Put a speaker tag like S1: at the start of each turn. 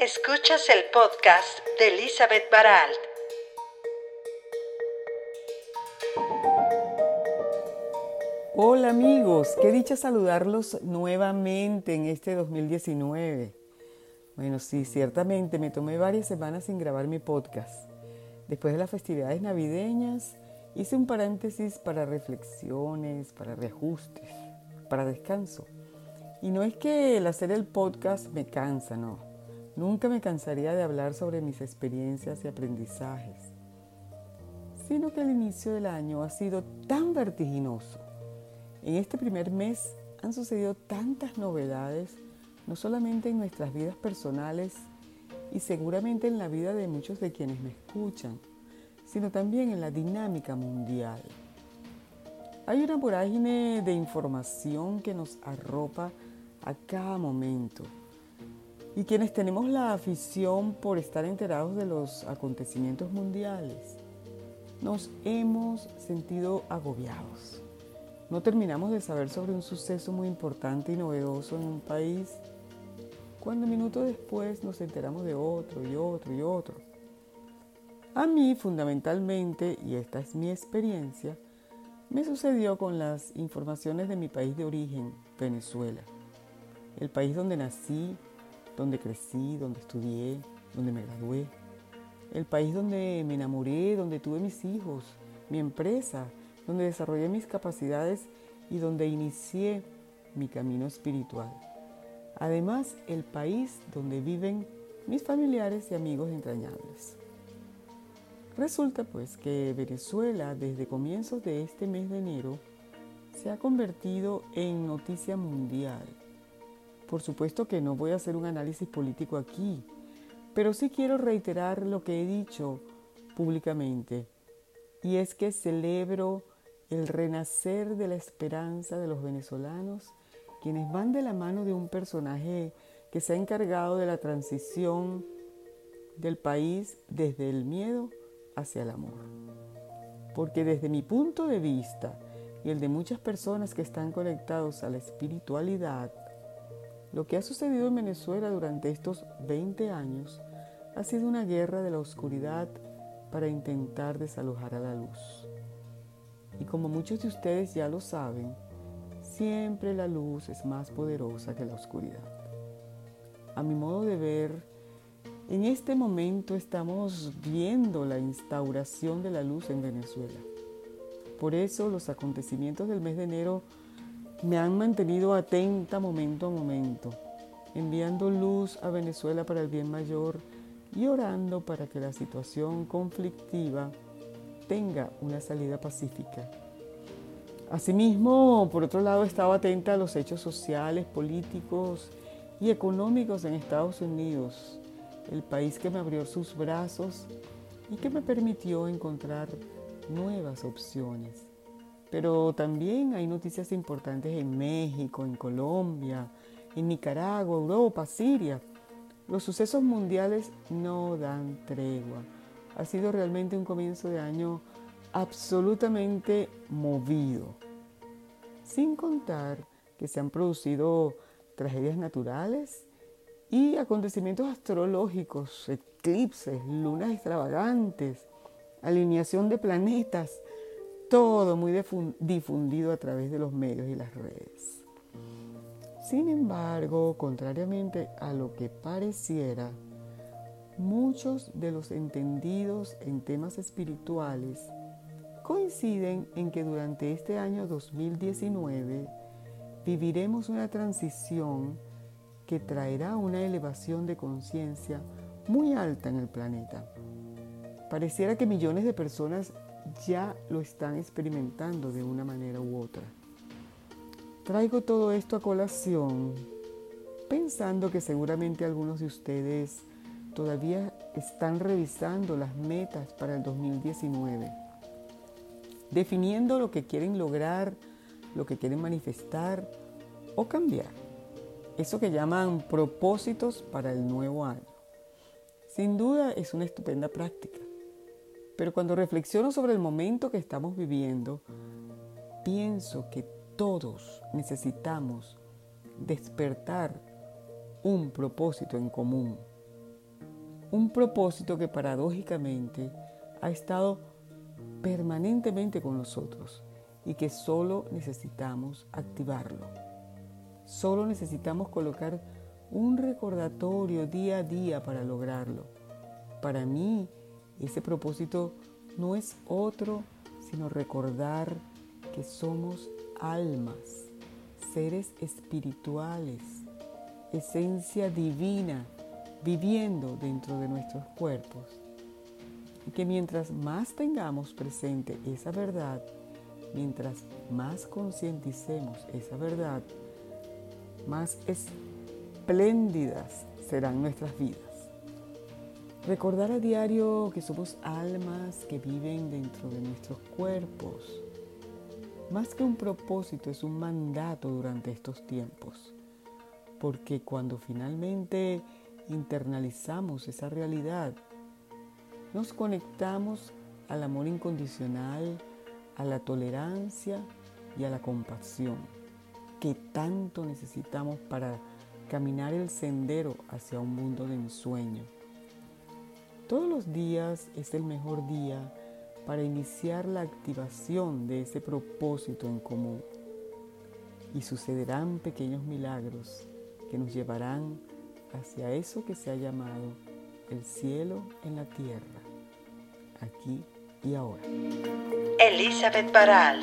S1: Escuchas el podcast de Elizabeth Baralt.
S2: Hola amigos, qué dicha saludarlos nuevamente en este 2019. Bueno, sí, ciertamente me tomé varias semanas sin grabar mi podcast. Después de las festividades navideñas, hice un paréntesis para reflexiones, para reajustes, para descanso. Y no es que el hacer el podcast me cansa, no. Nunca me cansaría de hablar sobre mis experiencias y aprendizajes, sino que el inicio del año ha sido tan vertiginoso. En este primer mes han sucedido tantas novedades, no solamente en nuestras vidas personales y seguramente en la vida de muchos de quienes me escuchan, sino también en la dinámica mundial. Hay una vorágine de información que nos arropa a cada momento. Y quienes tenemos la afición por estar enterados de los acontecimientos mundiales, nos hemos sentido agobiados. No terminamos de saber sobre un suceso muy importante y novedoso en un país, cuando minutos después nos enteramos de otro y otro y otro. A mí, fundamentalmente, y esta es mi experiencia, me sucedió con las informaciones de mi país de origen, Venezuela el país donde nací, donde crecí, donde estudié, donde me gradué, el país donde me enamoré, donde tuve mis hijos, mi empresa, donde desarrollé mis capacidades y donde inicié mi camino espiritual. Además, el país donde viven mis familiares y amigos entrañables. Resulta pues que Venezuela desde comienzos de este mes de enero se ha convertido en noticia mundial por supuesto que no voy a hacer un análisis político aquí, pero sí quiero reiterar lo que he dicho públicamente, y es que celebro el renacer de la esperanza de los venezolanos, quienes van de la mano de un personaje que se ha encargado de la transición del país desde el miedo hacia el amor. Porque desde mi punto de vista y el de muchas personas que están conectados a la espiritualidad, lo que ha sucedido en Venezuela durante estos 20 años ha sido una guerra de la oscuridad para intentar desalojar a la luz. Y como muchos de ustedes ya lo saben, siempre la luz es más poderosa que la oscuridad. A mi modo de ver, en este momento estamos viendo la instauración de la luz en Venezuela. Por eso los acontecimientos del mes de enero me han mantenido atenta momento a momento, enviando luz a Venezuela para el bien mayor y orando para que la situación conflictiva tenga una salida pacífica. Asimismo, por otro lado, estaba atenta a los hechos sociales, políticos y económicos en Estados Unidos, el país que me abrió sus brazos y que me permitió encontrar nuevas opciones. Pero también hay noticias importantes en México, en Colombia, en Nicaragua, Europa, Siria. Los sucesos mundiales no dan tregua. Ha sido realmente un comienzo de año absolutamente movido. Sin contar que se han producido tragedias naturales y acontecimientos astrológicos, eclipses, lunas extravagantes, alineación de planetas, todo muy difundido a través de los medios y las redes. Sin embargo, contrariamente a lo que pareciera, muchos de los entendidos en temas espirituales coinciden en que durante este año 2019 viviremos una transición que traerá una elevación de conciencia muy alta en el planeta. Pareciera que millones de personas ya lo están experimentando de una manera u otra. Traigo todo esto a colación pensando que seguramente algunos de ustedes todavía están revisando las metas para el 2019, definiendo lo que quieren lograr, lo que quieren manifestar o cambiar. Eso que llaman propósitos para el nuevo año. Sin duda es una estupenda práctica. Pero cuando reflexiono sobre el momento que estamos viviendo, pienso que todos necesitamos despertar un propósito en común Un propósito que paradójicamente ha estado permanentemente con nosotros y que solo necesitamos activarlo. Solo necesitamos colocar un recordatorio día a día para lograrlo. Para mí, ese propósito no es otro sino recordar que somos almas, seres espirituales, esencia divina viviendo dentro de nuestros cuerpos. Y que mientras más tengamos presente esa verdad, mientras más concienticemos esa verdad, más espléndidas serán nuestras vidas. Recordar a diario que somos almas que viven dentro de nuestros cuerpos. Más que un propósito, es un mandato durante estos tiempos. Porque cuando finalmente internalizamos esa realidad, nos conectamos al amor incondicional, a la tolerancia y a la compasión que tanto necesitamos para caminar el sendero hacia un mundo de ensueño. Todos los días es el mejor día para iniciar la activación de ese propósito en común y sucederán pequeños milagros que nos llevarán hacia eso que se ha llamado el cielo en la tierra, aquí y ahora.
S1: Elizabeth Baral